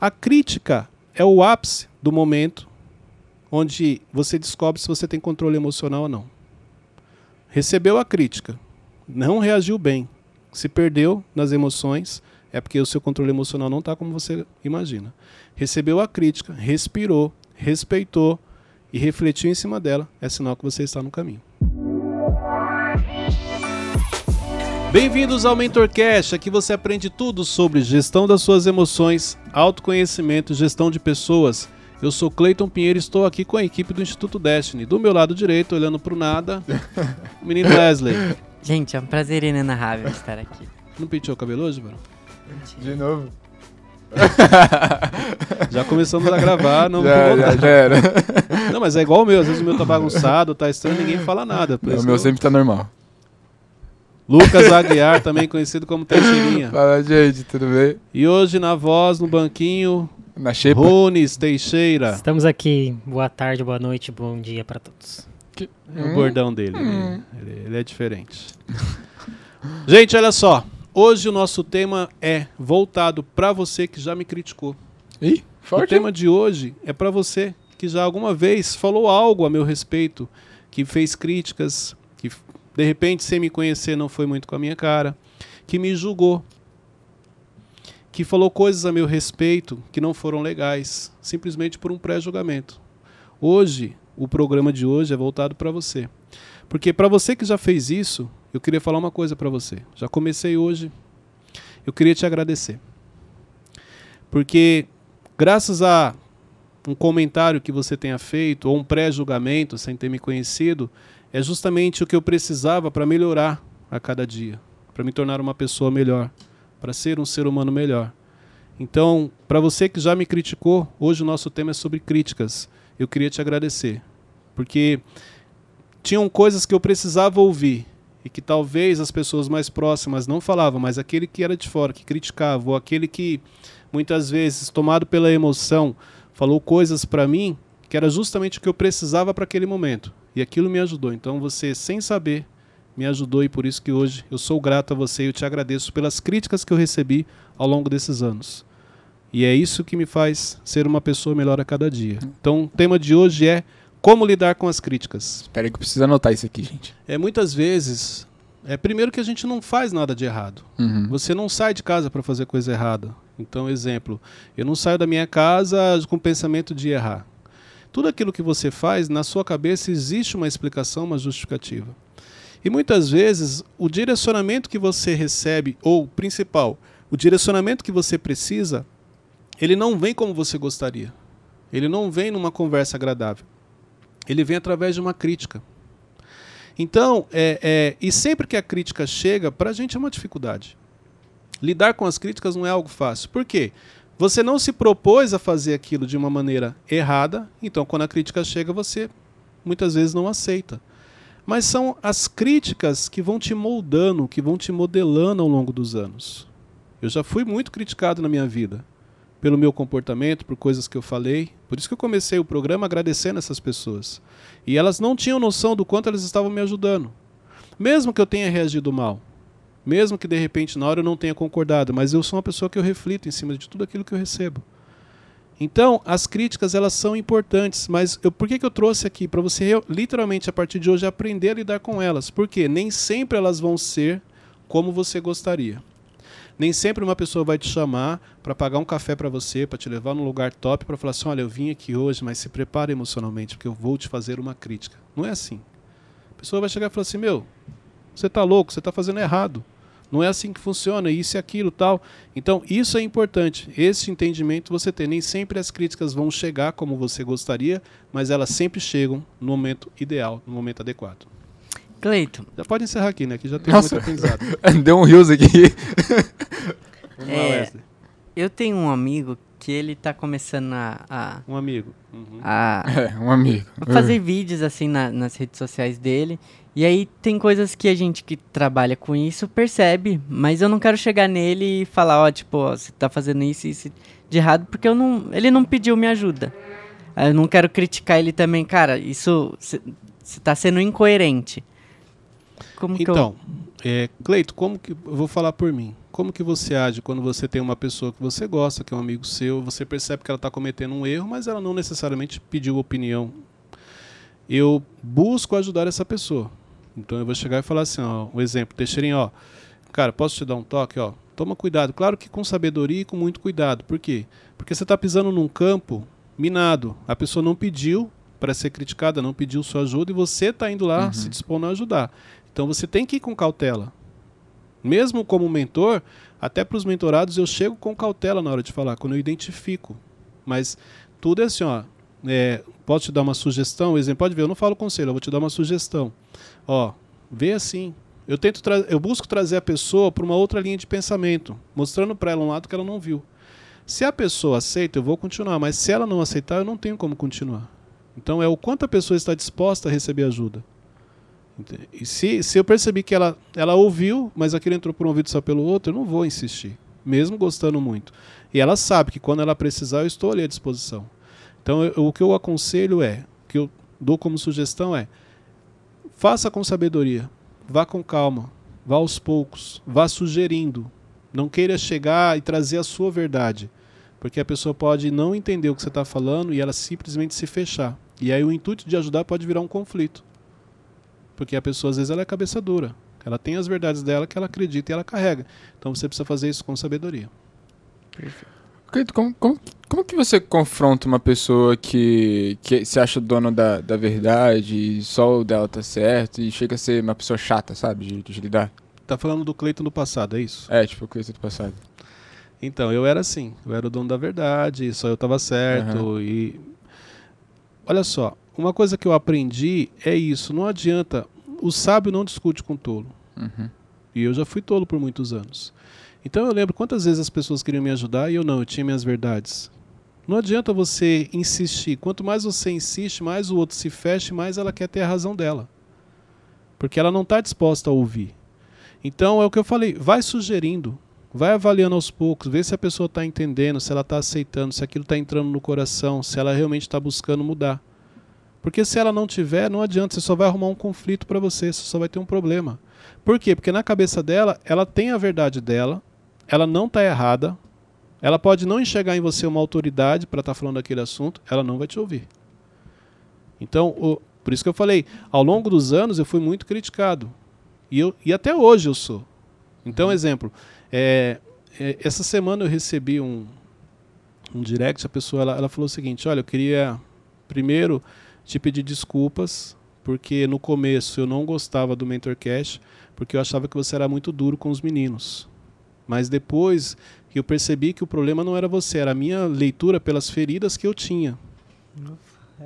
A crítica é o ápice do momento onde você descobre se você tem controle emocional ou não. Recebeu a crítica, não reagiu bem, se perdeu nas emoções, é porque o seu controle emocional não está como você imagina. Recebeu a crítica, respirou, respeitou e refletiu em cima dela, é sinal que você está no caminho. Bem-vindos ao MentorCast, aqui você aprende tudo sobre gestão das suas emoções, autoconhecimento, gestão de pessoas. Eu sou Cleiton Pinheiro e estou aqui com a equipe do Instituto Destiny. Do meu lado direito, olhando para o nada, o menino Wesley. Gente, é um prazer inenarrável estar aqui. Não penteou o cabelo hoje, mano? De novo? Já começamos a gravar, não já, já, já era. Não, mas é igual o meu, às vezes o meu tá bagunçado, tá estranho, ninguém fala nada. o meu eu... sempre tá normal. Lucas Aguiar, também conhecido como Teixeirinha. Fala, gente, tudo bem? E hoje na voz, no banquinho, na xepa. Runes Teixeira. Estamos aqui. Boa tarde, boa noite, bom dia para todos. Que... É o bordão dele. Hum. Ele, ele é diferente. gente, olha só. Hoje o nosso tema é voltado para você que já me criticou. Ih, forte. O tema de hoje é para você que já alguma vez falou algo a meu respeito, que fez críticas, de repente, sem me conhecer, não foi muito com a minha cara, que me julgou, que falou coisas a meu respeito que não foram legais, simplesmente por um pré-julgamento. Hoje, o programa de hoje é voltado para você. Porque para você que já fez isso, eu queria falar uma coisa para você. Já comecei hoje. Eu queria te agradecer. Porque graças a um comentário que você tenha feito ou um pré-julgamento sem ter me conhecido, é justamente o que eu precisava para melhorar a cada dia, para me tornar uma pessoa melhor, para ser um ser humano melhor. Então, para você que já me criticou, hoje o nosso tema é sobre críticas. Eu queria te agradecer, porque tinham coisas que eu precisava ouvir e que talvez as pessoas mais próximas não falavam, mas aquele que era de fora, que criticava, ou aquele que muitas vezes, tomado pela emoção, falou coisas para mim que era justamente o que eu precisava para aquele momento. E aquilo me ajudou. Então você, sem saber, me ajudou e por isso que hoje eu sou grato a você e eu te agradeço pelas críticas que eu recebi ao longo desses anos. E é isso que me faz ser uma pessoa melhor a cada dia. Então, o tema de hoje é como lidar com as críticas. Espera aí que eu preciso anotar isso aqui, gente. É muitas vezes, é primeiro que a gente não faz nada de errado. Uhum. Você não sai de casa para fazer coisa errada. Então, exemplo, eu não saio da minha casa com o pensamento de errar. Tudo aquilo que você faz, na sua cabeça existe uma explicação, uma justificativa. E muitas vezes o direcionamento que você recebe, ou principal, o direcionamento que você precisa, ele não vem como você gostaria. Ele não vem numa conversa agradável. Ele vem através de uma crítica. Então, é, é, e sempre que a crítica chega, para a gente é uma dificuldade. Lidar com as críticas não é algo fácil. Por quê? Você não se propôs a fazer aquilo de uma maneira errada, então quando a crítica chega, você muitas vezes não aceita. Mas são as críticas que vão te moldando, que vão te modelando ao longo dos anos. Eu já fui muito criticado na minha vida pelo meu comportamento, por coisas que eu falei. Por isso que eu comecei o programa agradecendo essas pessoas. E elas não tinham noção do quanto elas estavam me ajudando. Mesmo que eu tenha reagido mal. Mesmo que de repente na hora eu não tenha concordado, mas eu sou uma pessoa que eu reflito em cima de tudo aquilo que eu recebo. Então, as críticas elas são importantes, mas eu, por que, que eu trouxe aqui? Para você literalmente a partir de hoje aprender a lidar com elas. Porque nem sempre elas vão ser como você gostaria. Nem sempre uma pessoa vai te chamar para pagar um café para você, para te levar num lugar top, para falar assim: olha, eu vim aqui hoje, mas se prepare emocionalmente, porque eu vou te fazer uma crítica. Não é assim. A pessoa vai chegar e falar assim: meu, você está louco, você está fazendo errado. Não é assim que funciona, isso e aquilo tal. Então, isso é importante. Esse entendimento você tem. Nem sempre as críticas vão chegar como você gostaria, mas elas sempre chegam no momento ideal, no momento adequado. Cleito. Já pode encerrar aqui, né? Que já tem Nossa. muito aprendizado. Deu um rios aqui. É, eu tenho um amigo que ele tá começando a, a, Um amigo. Uhum. a É, um amigo. fazer vídeos assim na- nas redes sociais dele. E aí tem coisas que a gente que trabalha com isso percebe, mas eu não quero chegar nele e falar, ó, tipo, ó, você tá fazendo isso e isso de errado, porque eu não, ele não pediu minha ajuda. Aí Eu não quero criticar ele também, cara, isso você tá sendo incoerente. Como que eu... Então, é, Cleito, como que eu vou falar por mim? como que você age quando você tem uma pessoa que você gosta, que é um amigo seu, você percebe que ela está cometendo um erro, mas ela não necessariamente pediu opinião. Eu busco ajudar essa pessoa. Então eu vou chegar e falar assim, ó, um exemplo, Teixeirinho, ó, cara, posso te dar um toque, ó? Toma cuidado, claro que com sabedoria e com muito cuidado. Por quê? Porque você está pisando num campo minado. A pessoa não pediu para ser criticada, não pediu sua ajuda e você está indo lá Uhum. se dispondo a ajudar. Então você tem que ir com cautela. Mesmo como mentor, até para os mentorados eu chego com cautela na hora de falar, quando eu identifico. Mas tudo é assim, ó. é, posso te dar uma sugestão? Exemplo, pode ver, eu não falo conselho, eu vou te dar uma sugestão. Ó, vê assim. Eu tento eu busco trazer a pessoa para uma outra linha de pensamento, mostrando para ela um lado que ela não viu. Se a pessoa aceita, eu vou continuar, mas se ela não aceitar, eu não tenho como continuar. Então é o quanto a pessoa está disposta a receber ajuda. E se, se eu percebi que ela, ela ouviu, mas aquilo entrou por um ouvido só pelo outro, eu não vou insistir, mesmo gostando muito. E ela sabe que quando ela precisar, eu estou ali à disposição. Então eu- o que eu aconselho é, o que eu dou como sugestão é, faça com sabedoria, vá com calma, vá aos poucos, vá sugerindo. Não queira chegar e trazer a sua verdade, porque a pessoa pode não entender o que você está falando e ela simplesmente se fechar. E aí o intuito de ajudar pode virar um conflito. Porque a pessoa, às vezes, ela é cabeça dura. Ela tem as verdades dela que ela acredita e ela carrega. Então você precisa fazer isso com sabedoria. Cleito, como, como, como que você confronta uma pessoa que, que se acha dono da, da verdade e só o dela tá certo e chega a ser uma pessoa chata, sabe? De, de lidar? Tá falando do Cleiton do passado, é isso? É, tipo o Cleito do passado. Então, eu era assim. Eu era o dono da verdade, só eu estava certo. E. Olha só, uma coisa que eu aprendi é isso. Não adianta. O sábio não discute com o tolo. Uhum. E eu já fui tolo por muitos anos. Então eu lembro quantas vezes as pessoas queriam me ajudar e eu não, eu tinha minhas verdades. Não adianta você insistir. Quanto mais você insiste, mais o outro se fecha mais ela quer ter a razão dela. Porque ela não está disposta a ouvir. Então é o que eu falei, vai sugerindo, vai avaliando aos poucos, vê se a pessoa está entendendo, se ela está aceitando, se aquilo está entrando no coração, se ela realmente está buscando mudar. Porque se ela não tiver, não adianta, você só vai arrumar um conflito para você, você só vai ter um problema. Por quê? Porque na cabeça dela, ela tem a verdade dela, ela não está errada, ela pode não enxergar em você uma autoridade para estar falando daquele assunto, ela não vai te ouvir. Então, o- por isso que eu falei, ao longo dos anos eu fui muito criticado. E, eu, e até hoje eu sou. Então, exemplo, é, é, essa semana eu recebi um, um direct, a pessoa ela, ela falou o seguinte, olha, eu queria primeiro te pedir desculpas, porque no começo eu não gostava do MentorCast, porque eu achava que você era muito duro com os meninos. Mas depois que eu percebi que o problema não era você, era a minha leitura pelas feridas que eu tinha.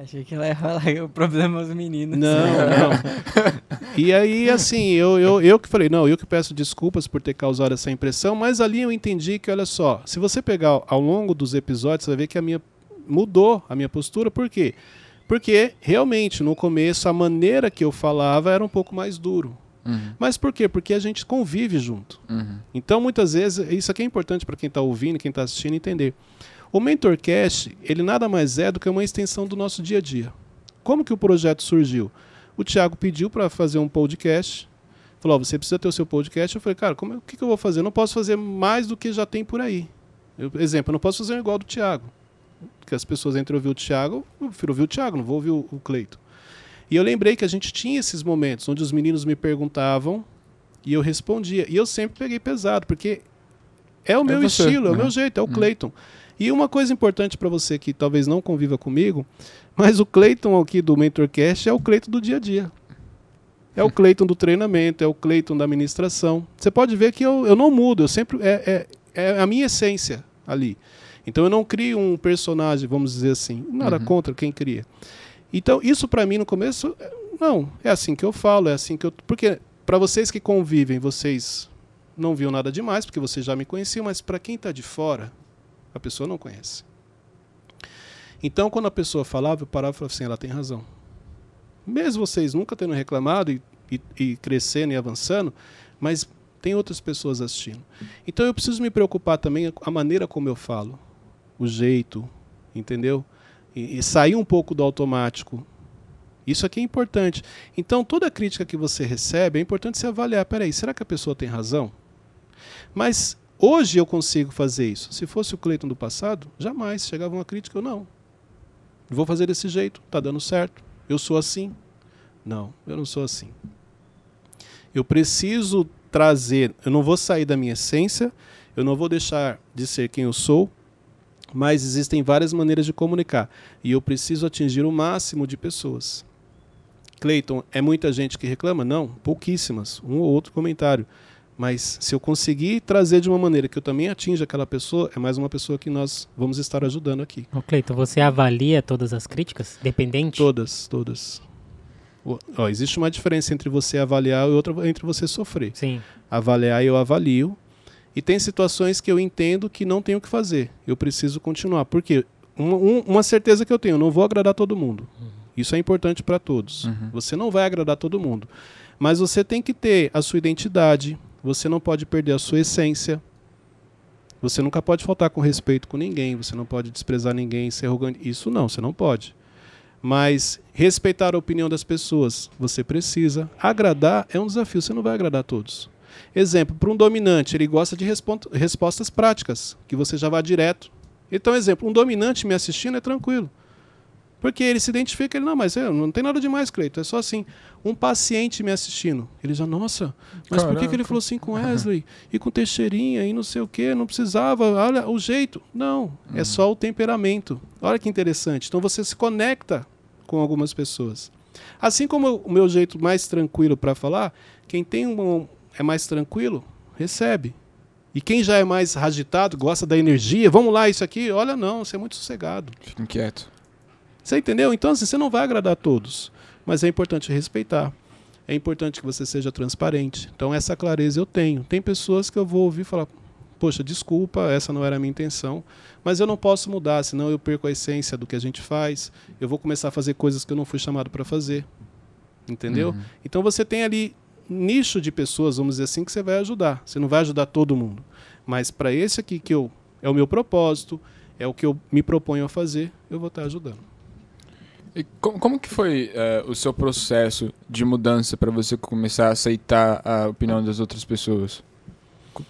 Achei que ela ia falar o problema é os meninos. Não, não. E aí, assim, eu, eu, eu que falei, não, eu que peço desculpas por ter causado essa impressão, mas ali eu entendi que, olha só, se você pegar ao longo dos episódios, você vai ver que a minha mudou a minha postura, por quê? Porque realmente no começo a maneira que eu falava era um pouco mais duro. Uhum. Mas por quê? Porque a gente convive junto. Uhum. Então, muitas vezes, isso aqui é importante para quem está ouvindo, quem está assistindo entender. O MentorCast, ele nada mais é do que uma extensão do nosso dia a dia. Como que o projeto surgiu? O Thiago pediu para fazer um podcast. Falou, "Ó, você precisa ter o seu podcast. Eu falei, cara, como, é- o que, que eu vou fazer? Eu não posso fazer mais do que já tem por aí. Eu, exemplo, eu não posso fazer igual do Thiago. Porque as pessoas entram ouvir o Thiago, eu prefiro ouvir o Thiago, não vou ouvir o, o Cleito. E eu lembrei que a gente tinha esses momentos onde os meninos me perguntavam e eu respondia. E eu sempre peguei pesado, porque é o meu você, estilo, é o né? meu jeito, é o Uhum. Cleiton. E uma coisa importante para você que talvez não conviva comigo, mas o Cleiton aqui do MentorCast é o Cleiton do dia a dia. É o Cleiton do treinamento, é o Cleiton da administração. Você pode ver que eu, eu não mudo, eu sempre. É, é, é a minha essência ali. Então eu não crio um personagem, vamos dizer assim. Nada Uhum. contra quem cria. Então, isso para mim no começo, é- não, é assim que eu falo, é assim que eu. Porque para vocês que convivem, vocês não viam nada demais, porque vocês já me conheciam, mas para quem está de fora, a pessoa não conhece. Então, quando a pessoa falava, eu parava e falava assim: ela tem razão. Mesmo vocês nunca tendo reclamado e, e, e crescendo e avançando, mas tem outras pessoas assistindo. Então, eu preciso me preocupar também com a maneira como eu falo, o jeito, entendeu? E, e sair um pouco do automático. Isso aqui é importante. Então, toda crítica que você recebe, é importante você avaliar: peraí, será que a pessoa tem razão? Mas Hoje eu consigo fazer isso. Se fosse o Cleiton do passado, jamais chegava uma crítica, eu não. Vou fazer desse jeito, tá dando certo. Eu sou assim. Não, eu não sou assim. Eu preciso trazer, eu não vou sair da minha essência, eu não vou deixar de ser quem eu sou, mas existem várias maneiras de comunicar e eu preciso atingir o máximo de pessoas. Cleiton, é muita gente que reclama? Não, pouquíssimas, um ou outro comentário. Mas se eu conseguir trazer de uma maneira que eu também atinja aquela pessoa, é mais uma pessoa que nós vamos estar ajudando aqui. Ô Cleiton, você avalia todas as críticas? Dependente? Todas, todas. Ó, existe uma diferença entre você avaliar e outra entre você sofrer. Sim. Avaliar eu avalio. E tem situações que eu entendo que não tenho o que fazer. Eu preciso continuar. Por quê? Uma, um, uma certeza que eu tenho, eu não vou agradar todo mundo. Isso é importante para todos. Uhum. Você não vai agradar todo mundo. Mas você tem que ter a sua identidade, você não pode perder a sua essência. Você nunca pode faltar com respeito com ninguém, você não pode desprezar ninguém, ser arrogante. Isso não, você não pode. Mas respeitar a opinião das pessoas, você precisa. Agradar é um desafio, você não vai agradar a todos. Exemplo, para um dominante, ele gosta de respostas práticas, que você já vá direto. Então, exemplo, um dominante me assistindo é tranquilo. Porque ele se identifica, ele, não, mas é, não tem nada demais, Cleito, é só assim. Um paciente me assistindo, ele já, nossa, mas por que, que ele Caraca. falou assim com Wesley e com Teixeirinha e não sei o quê, não precisava, olha o jeito. Não, é só o temperamento. Olha que interessante. Então você se conecta com algumas pessoas. Assim como o meu jeito mais tranquilo para falar, quem tem um é mais tranquilo, recebe. E quem já é mais agitado, gosta da energia, vamos lá, isso aqui, olha, não, você é muito sossegado. Fica inquieto. Você entendeu? Então, assim, você não vai agradar a todos. Mas é importante respeitar. É importante que você seja transparente. Então, essa clareza eu tenho. Tem pessoas que eu vou ouvir e falar: Poxa, desculpa, essa não era a minha intenção. Mas eu não posso mudar, senão eu perco a essência do que a gente faz. Eu vou começar a fazer coisas que eu não fui chamado para fazer. Entendeu? Uhum. Então, você tem ali nicho de pessoas, vamos dizer assim, que você vai ajudar. Você não vai ajudar todo mundo. Mas para esse aqui que eu, é o meu propósito, é o que eu me proponho a fazer, eu vou estar ajudando. E co- como que foi eh, o seu processo de mudança para você começar a aceitar a opinião das outras pessoas?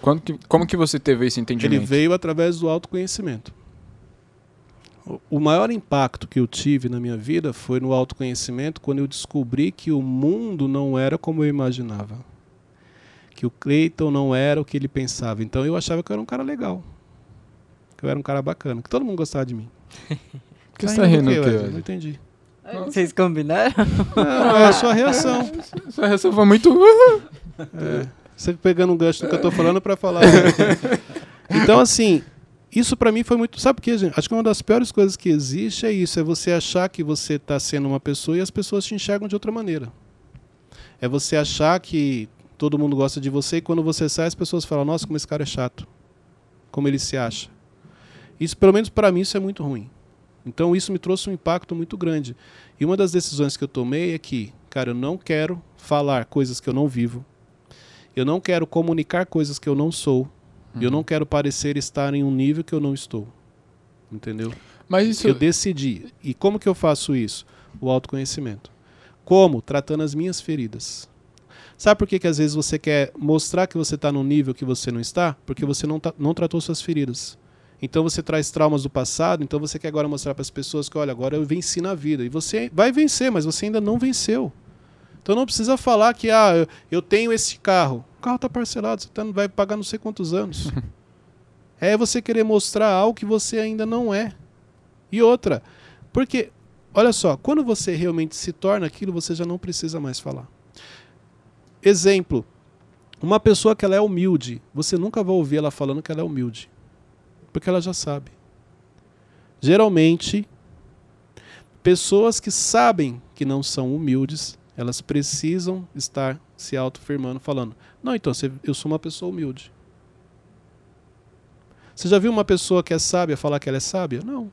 Quando que, como que você teve esse entendimento? Ele veio através do autoconhecimento. O- maior impacto que eu tive na minha vida foi no autoconhecimento quando eu descobri que o mundo não era como eu imaginava. Que o Cleiton não era o que ele pensava. Então eu achava que eu era um cara legal. Que eu era um cara bacana. Que todo mundo gostava de mim. Por que você tá rindo? Wesley? Não entendi. Vocês combinaram? Não, é a sua reação. Essa reação foi muito... É, você pegando um gancho do que eu tô falando para falar. então, assim, isso para mim foi muito. Sabe por quê, gente? Acho que uma das piores coisas que existe é isso: é você achar que você tá sendo uma pessoa e as pessoas te enxergam de outra maneira. É você achar que todo mundo gosta de você e quando você sai, as pessoas falam: nossa, como esse cara é chato. Como ele se acha. Isso, pelo menos para mim, isso é muito ruim. Então, isso me trouxe um impacto muito grande. E uma das decisões que eu tomei é que, cara, eu não quero falar coisas que eu não vivo. Eu não quero comunicar coisas que eu não sou. E eu não quero parecer estar em um nível que eu não estou. Entendeu? Mas isso... Eu decidi. E como que eu faço isso? O autoconhecimento. Como? Tratando as minhas feridas. Sabe por que, que às vezes você quer mostrar que você está num nível que você não está? Porque você não, tá- não tratou suas feridas. Então você traz traumas do passado, então você quer agora mostrar para as pessoas que, olha, agora eu venci na vida. E você vai vencer, mas você ainda não venceu. Então não precisa falar que, ah, eu- eu tenho esse carro. Carro está parcelado, você tá, vai pagar não sei quantos anos. é você querer mostrar algo que você ainda não é. E outra, porque, olha só, quando você realmente se torna aquilo, você já não precisa mais falar. Exemplo, uma pessoa que ela é humilde, você nunca vai ouvir ela falando que ela é humilde, porque ela já sabe. Geralmente, pessoas que sabem que não são humildes, elas precisam estar se autoafirmando, falando: Não, então, eu sou uma pessoa humilde. Você já viu uma pessoa que é sábia falar que ela é sábia? Não.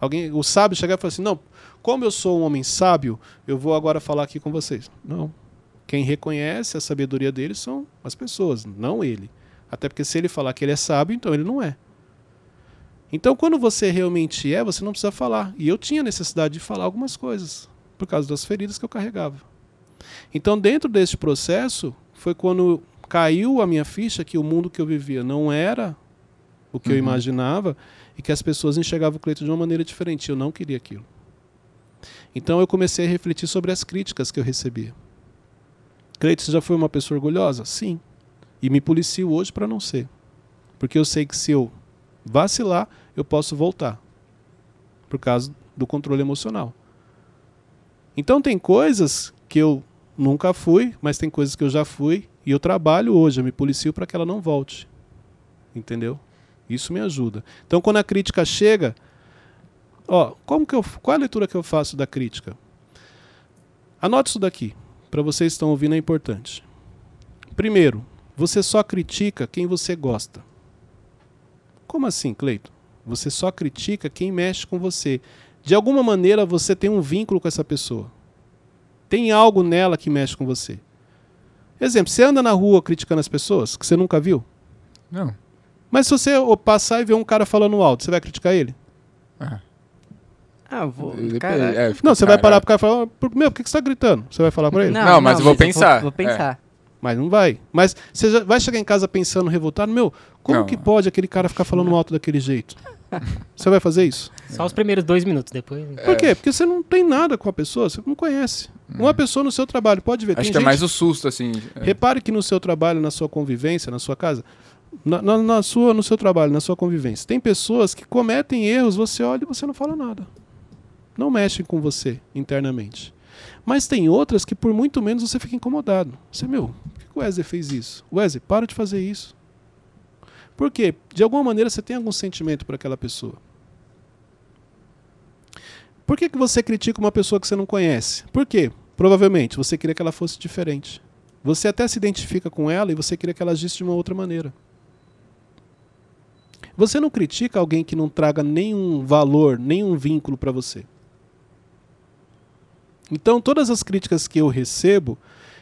Alguém, o sábio chegar e falar assim: Não, como eu sou um homem sábio, eu vou agora falar aqui com vocês. Não. Quem reconhece a sabedoria dele são as pessoas, não ele. Até porque se ele falar que ele é sábio, então ele não é. Então, quando você realmente é, você não precisa falar. E eu tinha necessidade de falar algumas coisas, por causa das feridas que eu carregava. Então, dentro deste processo, foi quando, caiu a minha ficha que o mundo que eu vivia não era o que eu Uhum. imaginava e que as pessoas enxergavam o Cleiton de uma maneira diferente. Eu não queria aquilo. Então eu comecei a refletir sobre as críticas que eu recebia. Cleiton, você já foi uma pessoa orgulhosa? Sim. E me policio hoje para não ser. Porque eu sei que se eu vacilar, eu posso voltar. Por causa do controle emocional. Então tem coisas que eu nunca fui, mas tem coisas que eu já fui e eu trabalho hoje, eu me policio para que ela não volte. Entendeu? Isso me ajuda. Então quando a crítica chega, ó, como que eu, qual a leitura que eu faço da crítica? Anote isso daqui, para vocês que estão ouvindo é importante. Primeiro, você só critica quem você gosta. Como assim, Cleito? Você só critica quem mexe com você. De alguma maneira você tem um vínculo com essa pessoa. Tem algo nela que mexe com você. Exemplo, você anda na rua criticando as pessoas que você nunca viu? Não. Mas se você passar e ver um cara falando alto, você vai criticar ele? Ah, Ah, eu vou. É, Não, você vai parar pro cara e falar, "Por- meu, por que que você tá gritando? Você vai falar pra ele? Não, mas eu vou pensar. Vou, pensar. Mas não vai. Mas você já vai chegar em casa pensando, revoltado, meu, como Não. que pode aquele cara ficar falando alto daquele jeito? Você vai fazer isso? Só os primeiros dois minutos, depois. Por quê? Porque você não tem nada com a pessoa, você não conhece. Uma pessoa no seu trabalho, pode ver. Acho tem que é mais o susto, assim. é. Repare que no seu trabalho, na sua convivência, na sua casa, na, na- na sua, no seu trabalho, na sua convivência, tem pessoas que cometem erros, você olha e você não fala nada. Não mexem com você internamente. Mas tem outras que por muito menos você fica incomodado. Você, meu, por que o Wesley fez isso? Wesley, para de fazer isso. Por quê? De alguma maneira você tem algum sentimento por aquela pessoa. Por que, que você critica uma pessoa que você não conhece? Por quê? Provavelmente você queria que ela fosse diferente. Você até se identifica com ela e você queria que ela agisse de uma outra maneira. Você não critica alguém que não traga nenhum valor, nenhum vínculo para você. Então, todas as críticas que eu recebo,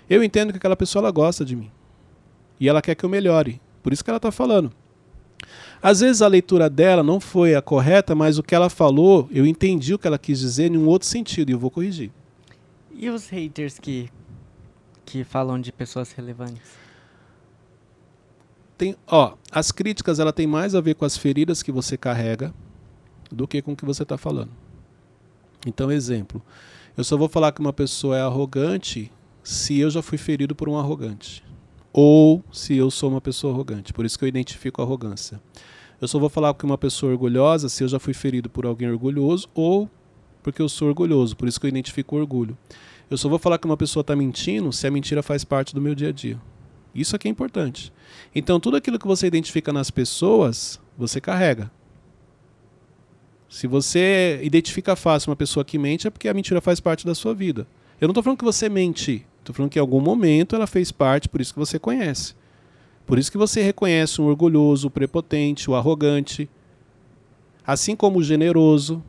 eu entendo que aquela pessoa ela gosta de mim. E ela quer que eu melhore. Por isso que ela está falando. Às vezes a leitura dela não foi a correta, mas o que ela falou, eu entendi o que ela quis dizer em um outro sentido e eu vou corrigir. E os haters que, que falam de pessoas relevantes? Tem, ó, as críticas ela tem mais a ver com as feridas que você carrega do que com o que você está falando. Então, exemplo, eu só vou falar que uma pessoa é arrogante se eu já fui ferido por um arrogante. Ou se eu sou uma pessoa arrogante. Por isso que eu identifico arrogância. Eu só vou falar que uma pessoa é orgulhosa se eu já fui ferido por alguém orgulhoso ou porque eu sou orgulhoso. Por isso que eu identifico orgulho. Eu só vou falar que uma pessoa está mentindo se a mentira faz parte do meu dia a dia. Isso aqui é importante. Então, tudo aquilo que você identifica nas pessoas, você carrega. Se você identifica fácil uma pessoa que mente, é porque a mentira faz parte da sua vida. Eu não estou falando que você mente. Estou falando que em algum momento ela fez parte, por isso que você conhece. Por isso que você reconhece um orgulhoso, o prepotente, o arrogante. Assim como o generoso,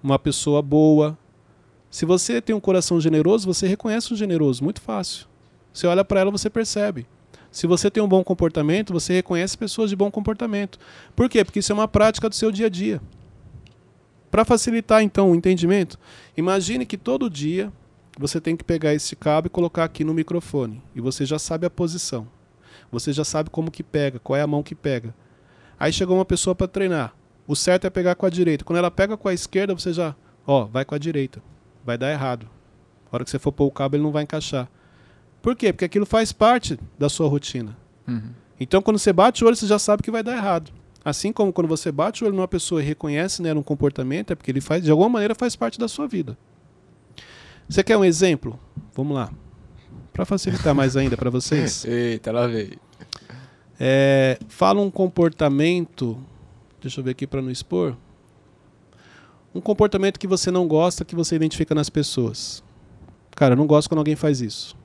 uma pessoa boa. Se você tem um coração generoso, você reconhece o generoso, muito fácil. Você olha para ela, você percebe. Se você tem um bom comportamento, você reconhece pessoas de bom comportamento. Por quê? Porque isso é uma prática do seu dia a dia. Para facilitar então o entendimento, imagine que todo dia você tem que pegar esse cabo e colocar aqui no microfone e você já sabe a posição. Você já sabe como que pega, qual é a mão que pega. Aí chegou uma pessoa para treinar. O certo é pegar com a direita. Quando ela pega com a esquerda, você já, ó, vai com a direita. Vai dar errado. A hora que você for pôr o cabo, ele não vai encaixar. Por quê? Porque aquilo faz parte da sua rotina. Uhum. Então, quando você bate o olho, você já sabe que vai dar errado. Assim como quando você bate o olho numa pessoa e reconhece nela um comportamento, é porque ele faz, de alguma maneira faz parte da sua vida. Você quer um exemplo? Vamos lá. Para facilitar mais ainda para vocês, Eita, lá veio. é, fala um comportamento. Deixa eu ver aqui para não expor. Um comportamento que você não gosta, que você identifica nas pessoas. Cara, eu não gosto quando alguém faz isso.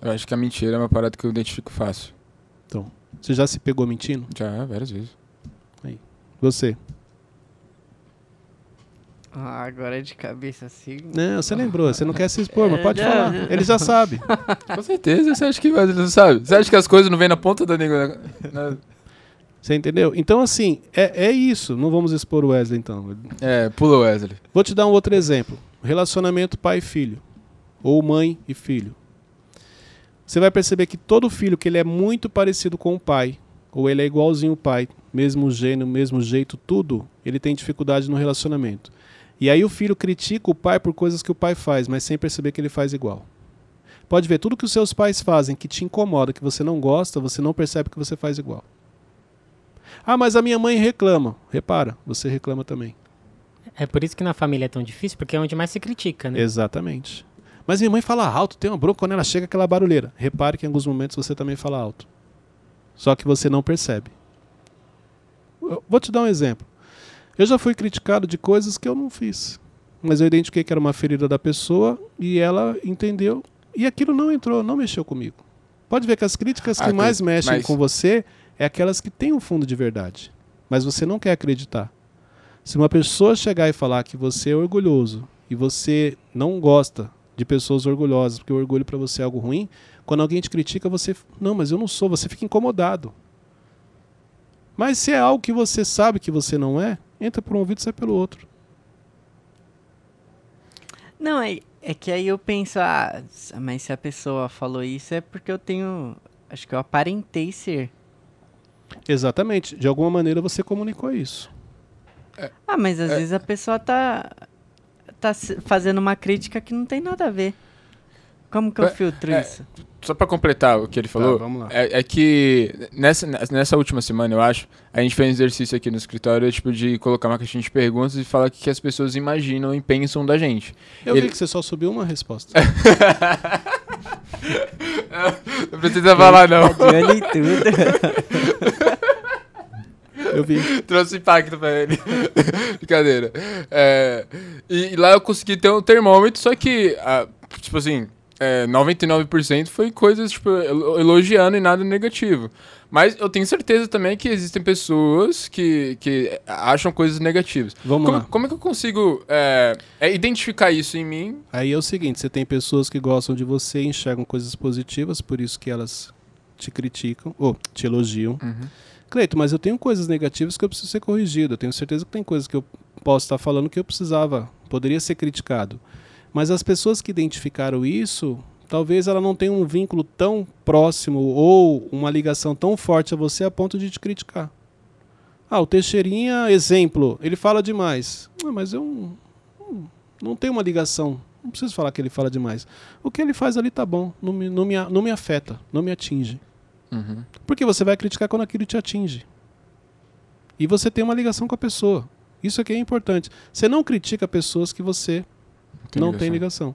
Eu acho que a mentira é uma parada que eu identifico fácil. Então, você já se pegou mentindo? Já, várias vezes. Você? Ah, agora é de cabeça assim. Não, você lembrou. Você não quer se expor, mas É, pode não. falar. Ele já sabe. Com certeza, você acha que mas ele não sabe? Você acha que as coisas não vêm na ponta da língua? Na- Você entendeu? Então, assim, é, é isso. Não vamos expor o Wesley, então. É, pula Wesley. Vou te dar um outro exemplo. Relacionamento pai e filho. Ou mãe e filho. Você vai perceber que todo filho que ele é muito parecido com o pai, ou ele é igualzinho o pai, mesmo gênero, mesmo jeito, tudo, ele tem dificuldade no relacionamento. E aí o filho critica o pai por coisas que o pai faz, mas sem perceber que ele faz igual. Pode ver, tudo que os seus pais fazem que te incomoda, que você não gosta, você não percebe que você faz igual. Ah, mas a minha mãe reclama. Repara, você reclama também. É por isso que na família é tão difícil, porque é onde mais se critica, né? Exatamente. Mas minha mãe fala alto, tem uma bronca quando ela chega aquela barulheira. Repare que em alguns momentos você também fala alto. Só que você não percebe. Eu vou te dar um exemplo. Eu já fui criticado de coisas que eu não fiz. Mas eu identifiquei que era uma ferida da pessoa e ela entendeu. E aquilo não entrou, não mexeu comigo. Pode ver que as críticas que Ah, mais tem- mexem mas- com você é aquelas que têm um fundo de verdade. Mas você não quer acreditar. Se uma pessoa chegar e falar que você é orgulhoso e você não gosta de pessoas orgulhosas, porque o orgulho para você é algo ruim, quando alguém te critica, você. Não, mas eu não sou, você fica incomodado. Mas se é algo que você sabe que você não é, entra por um ouvido e sai pelo outro. Não, é, é que aí eu penso, ah, mas se a pessoa falou isso é porque eu tenho. Acho que eu aparentei ser. Exatamente. De alguma maneira você comunicou isso. Ah, mas às É. vezes a pessoa tá. Tá fazendo uma crítica que não tem nada a ver. Como que eu É, filtro é, isso? Só pra completar o que ele falou, vamos lá. É, é que nessa, nessa última semana, eu acho, a gente fez um exercício aqui no escritório, tipo, de colocar uma caixinha de perguntas e falar o que que as pessoas imaginam e pensam da gente. Eu Ele- vi que você só subiu uma resposta. Não precisa falar, não. Tá em tudo. Eu vi. Trouxe impacto pra ele. Brincadeira. É, e, e lá eu consegui ter um termômetro, só que, ah, tipo assim, é, 99% foi coisas, tipo, elo- elogiando e nada negativo. Mas eu tenho certeza também que existem pessoas que, que acham coisas negativas. Vamos Como, lá. como é que eu consigo é, é, identificar isso em mim? Aí é o seguinte, você tem pessoas que gostam de você e enxergam coisas positivas, por isso que elas te criticam, ou te elogiam. Cleito, mas eu tenho coisas negativas que eu preciso ser corrigido. Eu tenho certeza que tem coisas que eu posso estar falando que eu precisava, poderia ser criticado. Mas as pessoas que identificaram isso, talvez ela não tenha um vínculo tão próximo ou uma ligação tão forte a você a ponto de te criticar. Ah, o Teixeirinha, exemplo, ele fala demais. Ah, mas eu não, tenho uma ligação. Não preciso falar que ele fala demais. O que ele faz ali tá bom, não me, não me, não me afeta, não me atinge. Uhum. Porque você vai criticar quando aquilo te atinge. E você tem uma ligação com a pessoa. Isso aqui é importante. Você não critica pessoas que você não tem ligação.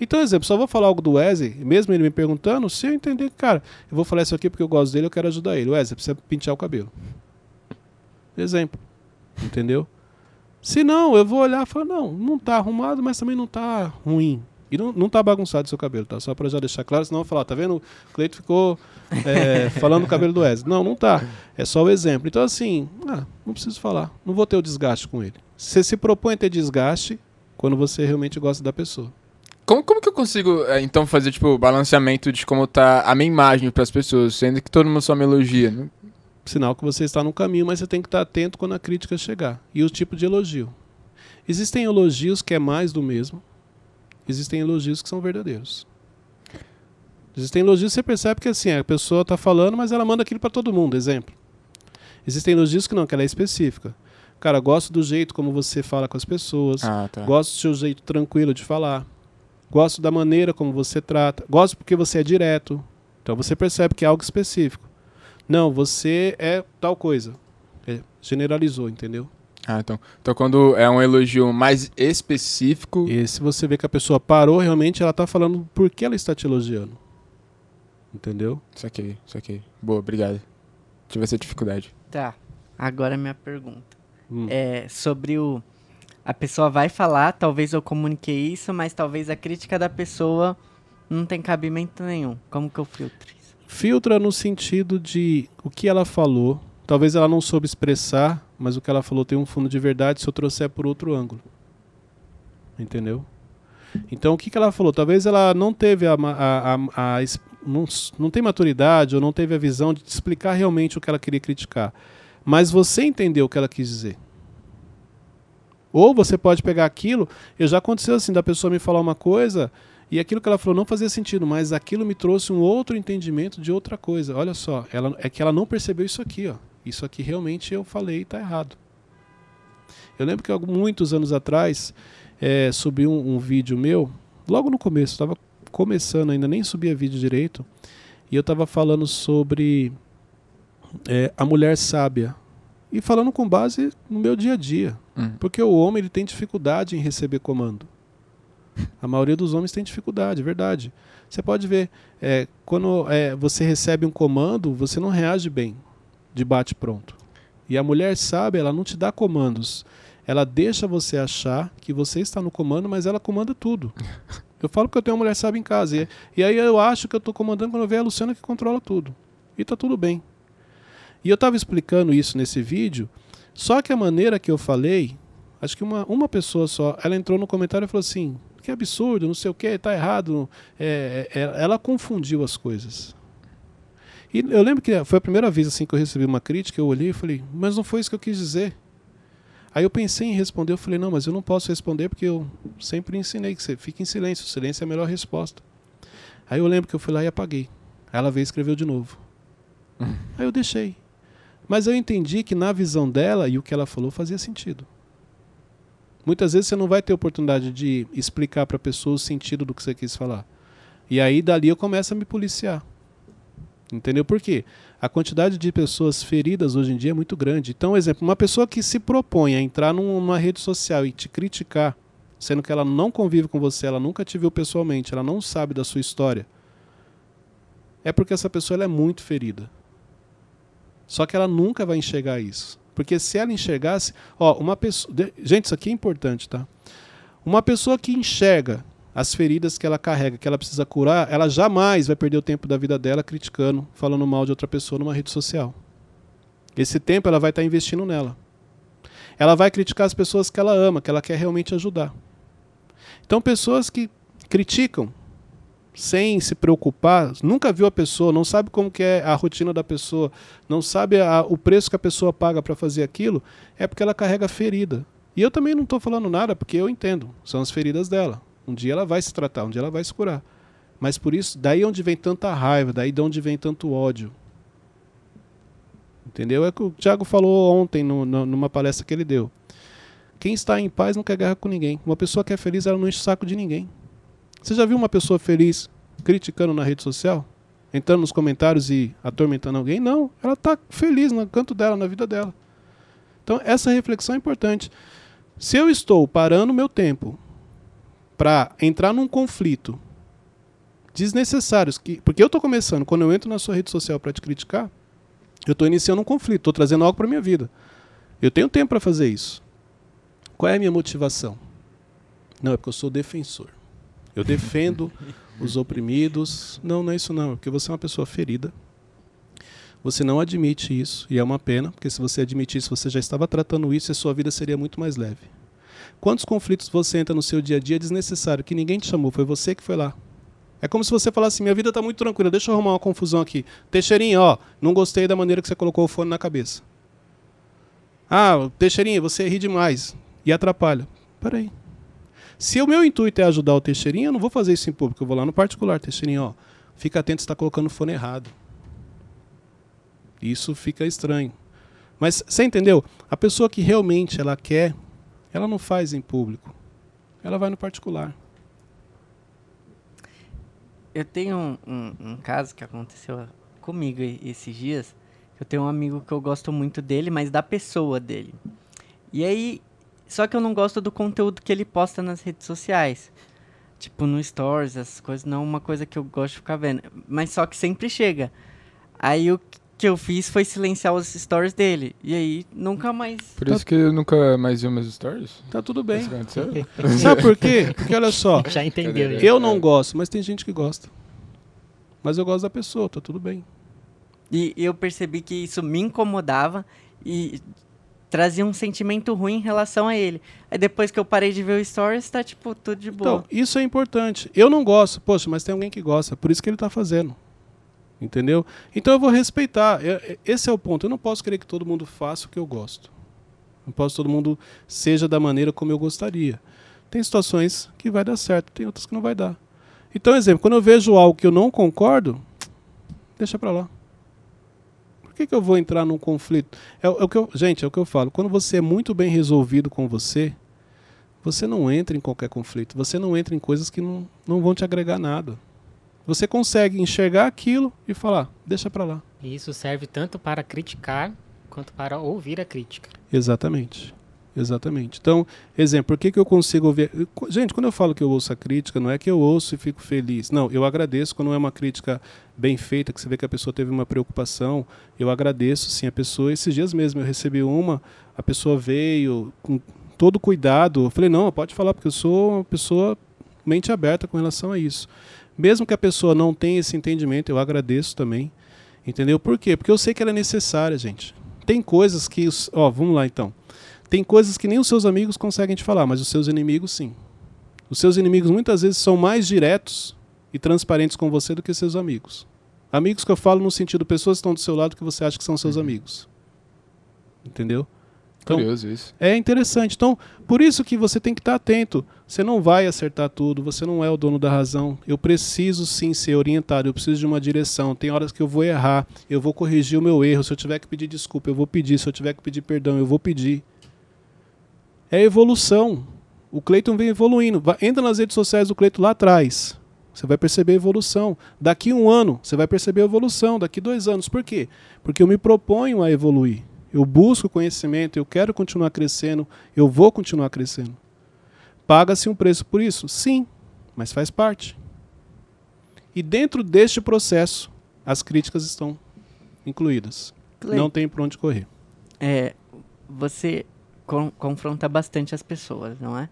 Então, exemplo, só vou falar algo do Wesley, mesmo ele me perguntando, se eu entender que, cara, eu vou falar isso aqui porque eu gosto dele, eu quero ajudar ele. Wesley, precisa pentear o cabelo. Exemplo. Entendeu? Se não, eu vou olhar e falar, não, não tá arrumado, mas também não tá ruim. E não, não tá bagunçado o seu cabelo, tá? Só pra já deixar claro, senão eu vou falar, tá vendo? O Cleito ficou é, falando do cabelo do Wesley. Não, não tá. É só o exemplo. Então, assim, ah, não preciso falar. Não vou ter o desgaste com ele. Você se propõe a ter desgaste quando você realmente gosta da pessoa. Como, como que eu consigo, é, então, fazer, tipo, o balanceamento de como tá a minha imagem pras pessoas, sendo que todo mundo só me elogia, né? Sinal que você está no caminho, mas você tem que estar atento quando a crítica chegar. E o tipo de elogio. Existem elogios que é mais do mesmo. Existem elogios que são verdadeiros. Existem elogios que você percebe que assim, a pessoa está falando, mas ela manda aquilo para todo mundo, exemplo. Existem elogios que não, que ela é específica. Cara, gosto do jeito como você fala com as pessoas. Ah, tá. Gosto do seu jeito tranquilo de falar. Gosto da maneira como você trata. Gosto porque você é direto. Então você percebe que é algo específico. Não, você é tal coisa. É, generalizou, entendeu? Ah, então. Então quando é um elogio mais específico. E se você vê que a pessoa parou, realmente ela está falando por que ela está te elogiando. Entendeu? Saquei, saquei. Boa, obrigado. Tive essa dificuldade. Tá. Agora a minha pergunta. Hum. É sobre o. A pessoa vai falar, talvez eu comuniquei isso, mas talvez a crítica da pessoa não tem cabimento nenhum. Como que eu filtro isso? Filtra no sentido de o que ela falou. Talvez ela não soube expressar, mas o que ela falou tem um fundo de verdade se eu trouxer por outro ângulo. Entendeu? Então o que, que ela falou? Talvez ela não teve a, a, a, a não, não tem maturidade ou não teve a visão de te explicar realmente o que ela queria criticar. Mas você entendeu o que ela quis dizer. Ou você pode pegar aquilo, eu já aconteceu assim, da pessoa me falar uma coisa E aquilo que ela falou não fazia sentido, mas aquilo me trouxe um outro entendimento de outra coisa. Olha só, ela, é que ela não percebeu isso aqui, ó. Isso aqui realmente eu falei está errado. Eu lembro que muitos anos atrás é, subi um, um, vídeo meu, logo no começo, estava começando ainda, nem subia vídeo direito, e eu estava falando sobre é, a mulher sábia. E falando com base no meu dia a dia. Hum. Porque o homem ele tem dificuldade em receber comando. A maioria dos homens tem dificuldade, é verdade. Você pode ver, é, quando é, você recebe um comando, você não reage bem, de bate pronto. E a mulher sábia, ela não te dá comandos. Ela deixa você achar que você está no comando, mas ela comanda tudo. Eu falo que eu tenho uma mulher sábia em casa. E, e aí eu acho que eu estou comandando quando eu vejo a Luciana que controla tudo. E está tudo bem. E eu estava explicando isso nesse vídeo, só que a maneira que eu falei, acho que uma, uma pessoa só, ela entrou no comentário e falou assim: que absurdo, não sei o que, está errado. É, é, é, ela confundiu as coisas. E eu lembro que foi a primeira vez assim que eu recebi uma crítica, eu olhei e falei, mas não foi isso que eu quis dizer. Aí eu pensei em responder, eu falei, não, mas eu não posso responder porque eu sempre ensinei que você fica em silêncio, o silêncio é a melhor resposta. Aí eu lembro que eu fui lá e apaguei. Aí ela veio e escreveu de novo. Aí eu deixei. Mas eu entendi que na visão dela e o que ela falou fazia sentido. Muitas vezes você não vai ter oportunidade de explicar para a pessoa o sentido do que você quis falar. E aí dali eu começo a me policiar. Entendeu por quê? A quantidade de pessoas feridas hoje em dia é muito grande. Então, exemplo, uma pessoa que se propõe a entrar numa rede social e te criticar, sendo que ela não convive com você, ela nunca te viu pessoalmente, ela não sabe da sua história, é porque essa pessoa é muito ferida. Só que ela nunca vai enxergar isso. Porque se ela enxergasse, ó, uma pessoa, gente, isso aqui é importante, tá? Uma pessoa que enxerga as feridas que ela carrega, que ela precisa curar, ela jamais vai perder o tempo da vida dela criticando, falando mal de outra pessoa numa rede social. Esse tempo ela vai estar investindo nela. Ela vai criticar as pessoas que ela ama, que ela quer realmente ajudar. Então, pessoas que criticam sem se preocupar, nunca viu a pessoa, não sabe como que é a rotina da pessoa, não sabe a, o preço que a pessoa paga para fazer aquilo, é porque ela carrega ferida. E eu também não estou falando nada porque eu entendo, são as feridas dela. Um dia ela vai se tratar, um dia ela vai se curar. Mas por isso, daí onde vem tanta raiva, daí de onde vem tanto ódio. Entendeu? É o que o Tiago falou ontem no, no, numa palestra que ele deu. Quem está em paz não quer guerra com ninguém. Uma pessoa que é feliz, ela não enche o saco de ninguém. Você já viu uma pessoa feliz criticando na rede social? Entrando nos comentários e atormentando alguém? Não, ela está feliz no canto dela, na vida dela. Então, essa reflexão é importante. Se eu estou parando meu tempo para entrar num conflito desnecessário, que, porque eu estou começando, quando eu entro na sua rede social para te criticar, eu estou iniciando um conflito, estou trazendo algo para minha vida. Eu tenho tempo para fazer isso. Qual é a minha motivação? Não, é porque eu sou defensor. Eu defendo os oprimidos. Não, não é isso não, é porque você é uma pessoa ferida. Você não admite isso, e é uma pena, porque se você admitisse, você já estava tratando isso e a sua vida seria muito mais leve. Quantos conflitos você entra no seu dia a dia desnecessário, que ninguém te chamou, foi você que foi lá. É como se você falasse, minha vida está muito tranquila, deixa eu arrumar uma confusão aqui. Teixeirinho, ó, não gostei da maneira que você colocou o fone na cabeça. Ah, Teixeirinho, você ri demais e atrapalha. Peraí, se o meu intuito é ajudar o Teixeirinho, eu não vou fazer isso em público, eu vou lá no particular, Teixeirinho, ó, fica atento está colocando o fone errado. Isso fica estranho. Mas você entendeu? A pessoa que realmente ela quer, ela não faz em público. Ela vai no particular. Eu tenho um, um, um caso que aconteceu comigo esses dias. Eu tenho um amigo que eu gosto muito dele, mas da pessoa dele. E aí só que eu não gosto do conteúdo que ele posta nas redes sociais. Tipo, no Stories, essas coisas, não é uma coisa que eu gosto de ficar vendo. Mas só que sempre chega. Aí o que eu fiz foi silenciar os stories dele. E aí, nunca mais. Por tá isso que eu nunca mais vi meus stories? Tá tudo bem. Sabe por quê? Porque olha só. Já entendeu. Eu não gosto, mas tem gente que gosta. Mas eu gosto da pessoa, tá tudo bem. E eu percebi que isso me incomodava. E trazia um sentimento ruim em relação a ele. Aí depois que eu parei de ver o Stories, tá tipo tudo de boa. Então, isso é importante. Eu não gosto, poxa, mas tem alguém que gosta, por isso que ele está fazendo. Entendeu? Então eu vou respeitar. Esse é o ponto. Eu não posso querer que todo mundo faça o que eu gosto. Não posso que todo mundo seja da maneira como eu gostaria. Tem situações que vai dar certo, tem outras que não vai dar. Então, exemplo, quando eu vejo algo que eu não concordo, deixa pra lá. Por que, que eu vou entrar num conflito? É, é o que eu, gente, é o que eu falo. Quando você é muito bem resolvido com você, você não entra em qualquer conflito. Você não entra em coisas que não, não vão te agregar nada. Você consegue enxergar aquilo e falar, deixa pra lá. E isso serve tanto para criticar quanto para ouvir a crítica. Exatamente. Exatamente. Então, exemplo, por que, que eu consigo ouvir. Gente, quando eu falo que eu ouço a crítica, não é que eu ouço e fico feliz. Não, eu agradeço quando é uma crítica bem feita, que você vê que a pessoa teve uma preocupação. Eu agradeço, sim, a pessoa. Esses dias mesmo eu recebi uma, a pessoa veio com todo cuidado. Eu falei, não, pode falar, porque eu sou uma pessoa mente aberta com relação a isso. Mesmo que a pessoa não tenha esse entendimento, eu agradeço também. Entendeu? Por quê? Porque eu sei que ela é necessária, gente. Tem coisas que. Os, ó, vamos lá então. Tem coisas que nem os seus amigos conseguem te falar, mas os seus inimigos sim. Os seus inimigos muitas vezes são mais diretos e transparentes com você do que seus amigos. Amigos que eu falo no sentido pessoas que estão do seu lado que você acha que são seus uhum. amigos. Entendeu? Então, Curioso isso. É interessante. Então, por isso que você tem que estar atento. Você não vai acertar tudo, você não é o dono da razão. Eu preciso sim ser orientado, eu preciso de uma direção. Tem horas que eu vou errar, eu vou corrigir o meu erro. Se eu tiver que pedir desculpa, eu vou pedir. Se eu tiver que pedir perdão, eu vou pedir. É evolução. O Cleiton vem evoluindo. entra nas redes sociais do Cleiton lá atrás. Você vai perceber a evolução. Daqui um ano, você vai perceber a evolução. Daqui dois anos. Por quê? Porque eu me proponho a evoluir. Eu busco conhecimento, eu quero continuar crescendo, eu vou continuar crescendo. Paga-se um preço por isso? Sim, mas faz parte. E dentro deste processo, as críticas estão incluídas. Clay, Não tem por onde correr. É, você con confronta bastante as pessoas, não é?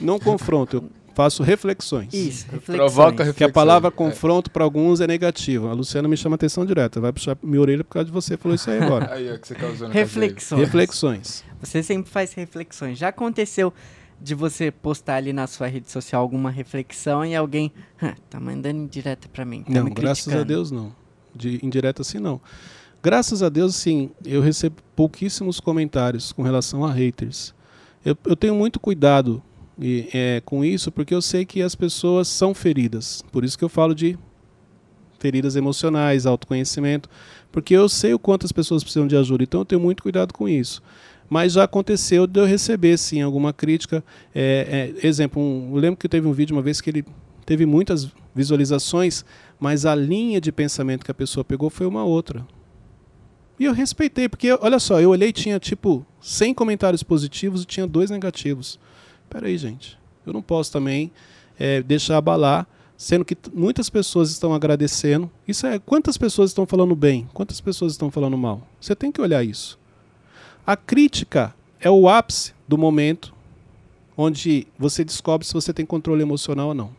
Não confronto, eu faço reflexões. Isso, reflexões. Provoca reflexões. Que a palavra confronto é. para alguns é negativa. A Luciana me chama atenção direta. Vai puxar minha orelha por causa de você falou isso aí agora. aí é que você tá usando reflexões. Reflexões. Você sempre faz reflexões. Já aconteceu de você postar ali na sua rede social alguma reflexão e alguém tá mandando indireta para mim. Tá não, graças a Deus não. De indireta assim não. Graças a Deus, sim, eu recebo pouquíssimos comentários com relação a haters. Eu, eu tenho muito cuidado e, é, com isso porque eu sei que as pessoas são feridas. Por isso que eu falo de feridas emocionais, autoconhecimento, porque eu sei o quanto as pessoas precisam de ajuda. Então eu tenho muito cuidado com isso. Mas já aconteceu de eu receber, sim, alguma crítica. É, é, exemplo, um, eu lembro que teve um vídeo uma vez que ele teve muitas visualizações, mas a linha de pensamento que a pessoa pegou foi uma outra. E eu respeitei, porque olha só, eu olhei tinha tipo 100 comentários positivos e tinha dois negativos. Peraí, gente, eu não posso também é, deixar abalar, sendo que muitas pessoas estão agradecendo. Isso é quantas pessoas estão falando bem, quantas pessoas estão falando mal. Você tem que olhar isso. A crítica é o ápice do momento onde você descobre se você tem controle emocional ou não.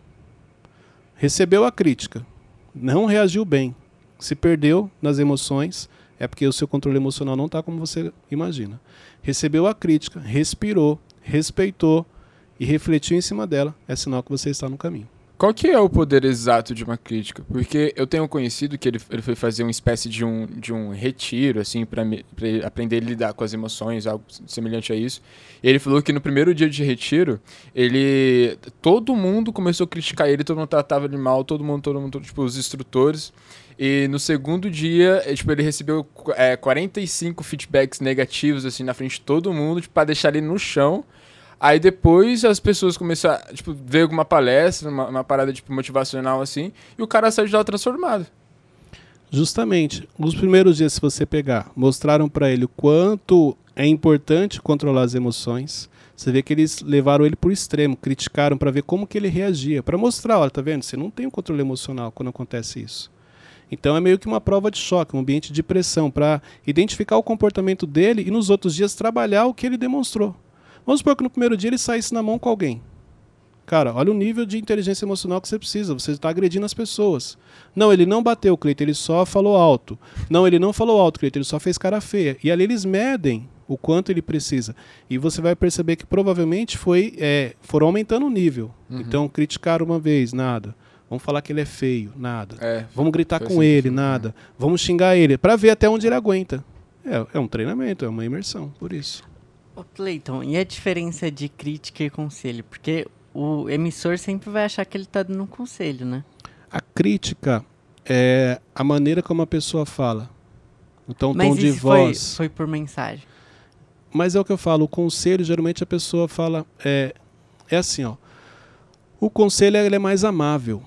Recebeu a crítica, não reagiu bem, se perdeu nas emoções é porque o seu controle emocional não está como você imagina. Recebeu a crítica, respirou, respeitou e refletiu em cima dela, é sinal que você está no caminho. Qual que é o poder exato de uma crítica? Porque eu tenho conhecido que ele, ele foi fazer uma espécie de um, de um retiro, assim, para aprender a lidar com as emoções, algo semelhante a isso. E ele falou que no primeiro dia de retiro, ele todo mundo começou a criticar ele, todo mundo tratava ele mal, todo mundo, todo mundo, tipo, os instrutores. E no segundo dia, é, tipo, ele recebeu é, 45 feedbacks negativos, assim, na frente de todo mundo, tipo, deixar ele no chão. Aí depois as pessoas começaram, tipo, ver alguma palestra, uma, uma parada, tipo, motivacional, assim, e o cara saiu de lá transformado. Justamente. Os primeiros dias, se você pegar, mostraram para ele o quanto é importante controlar as emoções. Você vê que eles levaram ele por extremo, criticaram para ver como que ele reagia, para mostrar, olha, tá vendo? Você não tem um controle emocional quando acontece isso. Então é meio que uma prova de choque, um ambiente de pressão para identificar o comportamento dele e nos outros dias trabalhar o que ele demonstrou. Vamos supor que no primeiro dia ele saísse na mão com alguém. Cara, olha o nível de inteligência emocional que você precisa. Você está agredindo as pessoas. Não, ele não bateu, Cleiton, ele só falou alto. Não, ele não falou alto, Cleiton, ele só fez cara feia. E ali eles medem o quanto ele precisa. E você vai perceber que provavelmente foi, é, foram aumentando o nível. Uhum. Então, criticaram uma vez, nada. Vamos falar que ele é feio, nada. É, Vamos gritar com ele, nada. Né? Vamos xingar ele, para ver até onde ele aguenta. É, é um treinamento, é uma imersão, por isso. Ô Cleiton, e a diferença de crítica e conselho? Porque o emissor sempre vai achar que ele tá dando um conselho, né? A crítica é a maneira como a pessoa fala. Então, o Mas tom de isso foi, voz. foi por mensagem. Mas é o que eu falo, o conselho, geralmente a pessoa fala. É, é assim, ó. O conselho ele é mais amável.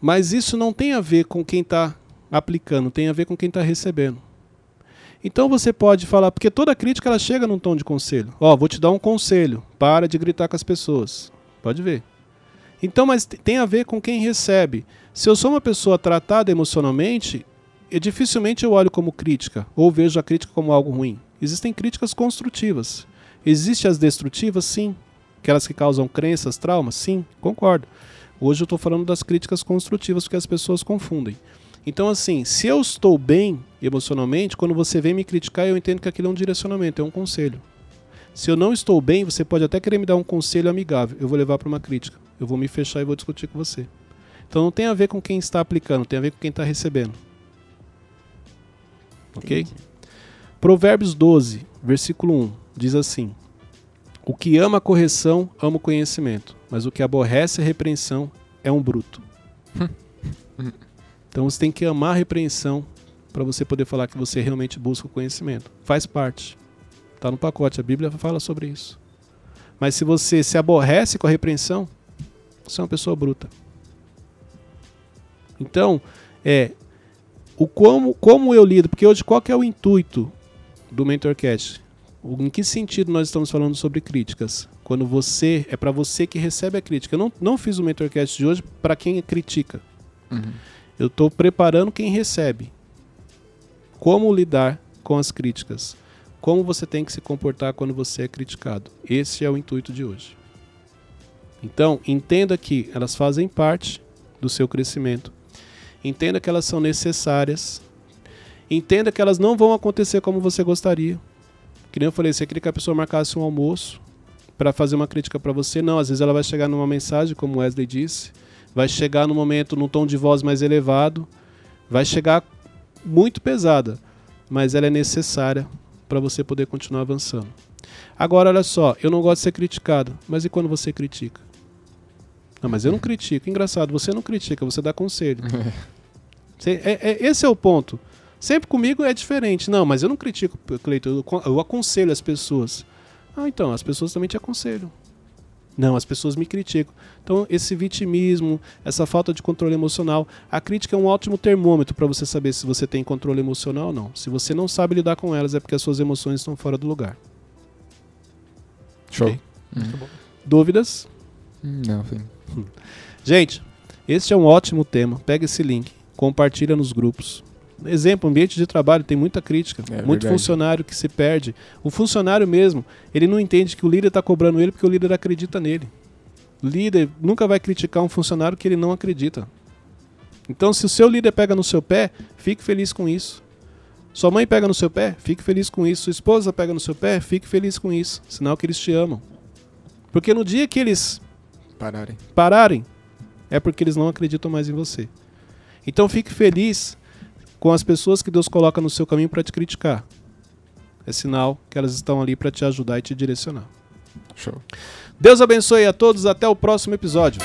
Mas isso não tem a ver com quem está aplicando, tem a ver com quem está recebendo. Então você pode falar, porque toda crítica ela chega num tom de conselho. Ó, vou te dar um conselho, para de gritar com as pessoas. Pode ver. Então, mas tem a ver com quem recebe. Se eu sou uma pessoa tratada emocionalmente, eu dificilmente eu olho como crítica ou vejo a crítica como algo ruim. Existem críticas construtivas. Existem as destrutivas, sim. Aquelas que causam crenças, traumas, sim, concordo. Hoje eu estou falando das críticas construtivas porque as pessoas confundem. Então, assim, se eu estou bem emocionalmente, quando você vem me criticar, eu entendo que aquilo é um direcionamento, é um conselho. Se eu não estou bem, você pode até querer me dar um conselho amigável. Eu vou levar para uma crítica. Eu vou me fechar e vou discutir com você. Então não tem a ver com quem está aplicando, tem a ver com quem está recebendo. Ok? Entendi. Provérbios 12, versículo 1, diz assim: O que ama a correção, ama o conhecimento, mas o que aborrece a repreensão é um bruto. então você tem que amar a repreensão para você poder falar que você realmente busca o conhecimento. Faz parte. Está no pacote, a Bíblia fala sobre isso. Mas se você se aborrece com a repreensão, você é uma pessoa bruta. Então, é o como, como eu lido, porque hoje qual que é o intuito do MentorCast? Em que sentido nós estamos falando sobre críticas? Quando você, é para você que recebe a crítica. Eu não, não fiz o MentorCast de hoje para quem critica. Uhum. Eu estou preparando quem recebe. Como lidar com as críticas. Como você tem que se comportar quando você é criticado. Esse é o intuito de hoje. Então, entenda que elas fazem parte do seu crescimento. Entenda que elas são necessárias. Entenda que elas não vão acontecer como você gostaria. Que nem eu falei, você queria que a pessoa marcasse um almoço para fazer uma crítica para você. Não, às vezes ela vai chegar numa mensagem, como Wesley disse, vai chegar no momento num tom de voz mais elevado, vai chegar muito pesada, mas ela é necessária para você poder continuar avançando. Agora, olha só, eu não gosto de ser criticado, mas e quando você critica? Não, mas eu não critico. Engraçado, você não critica, você dá conselho. Você- é- é- esse é o ponto. Sempre comigo é diferente. Não, mas eu não critico, Cleiton, eu, eu aconselho as pessoas. Ah, então, as pessoas também te aconselham. Não, as pessoas me criticam. Então, esse vitimismo, essa falta de controle emocional, a crítica é um ótimo termômetro para você saber se você tem controle emocional ou não. Se você não sabe lidar com elas, é porque as suas emoções estão fora do lugar. Show. Ok. Uhum. Dúvidas? Não, sim. Gente, este é um ótimo tema. Pega esse link, compartilha nos grupos. Exemplo, ambiente de trabalho tem muita crítica, É muito verdade. funcionário que se perde. O funcionário mesmo, ele não entende que o líder está cobrando ele porque o líder acredita nele. O líder nunca vai criticar um funcionário que ele não acredita. Então, se o seu líder pega no seu pé, fique feliz com isso. Sua mãe pega no seu pé, fique feliz com isso. Sua esposa pega no seu pé, fique feliz com isso. Sinal que eles te amam. Porque no dia que eles Pararem. pararem, é porque eles não acreditam mais em você. Então fique feliz com as pessoas que Deus coloca no seu caminho para te criticar. É sinal que elas estão ali para te ajudar e te direcionar. Show. Deus abençoe a todos, até o próximo episódio.